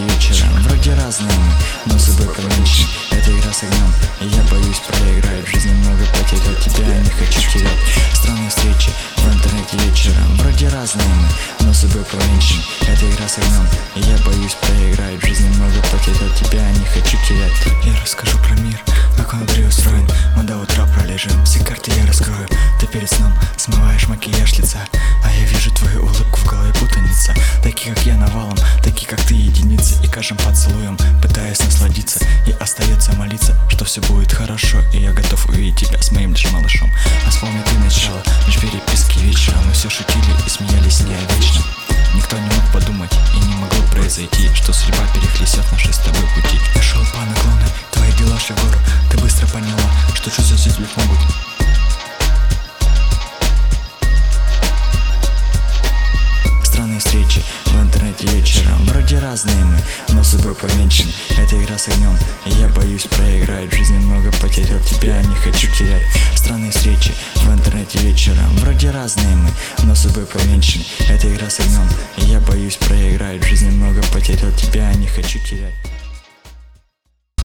эти вечера вроде разные, но с собой поменьше. Это игра с огнем, и я боюсь проиграть В жизни много потерь, от тебя не хочу терять. Странные встречи в интернете вечером Вроде разные мы, но с собой поменьше. Это игра с огнем, и я боюсь проиграть В жизни много потерь, от тебя не хочу терять. Я расскажу про мир, как он преустроен Мы до утра пролежим, все карты я раскрою. Ты перед сном смываешь макияж лица, а каждым поцелуем пытаюсь насладиться. И остается молиться, что все будет хорошо. И я готов увидеть тебя с моим лишь малышом. А вспомни ты начало, лишь переписки вечером Мы все шутили и смеялись не вечно. Никто не мог подумать и не могло произойти Что судьба перехлестет наши с тобой пути. Я шел по наклону, твои дела шагор Ты быстро поняла, что чувства здесь могут но судьбой повенчан Это игра с огнем, и я боюсь проиграть. В жизни много потерял тебя, не хочу терять. Странные встречи в интернете вечером Вроде разные мы, но судьбой повенчан Это игра с огнем, и я боюсь проиграть. В жизни много потерял тебя, не хочу терять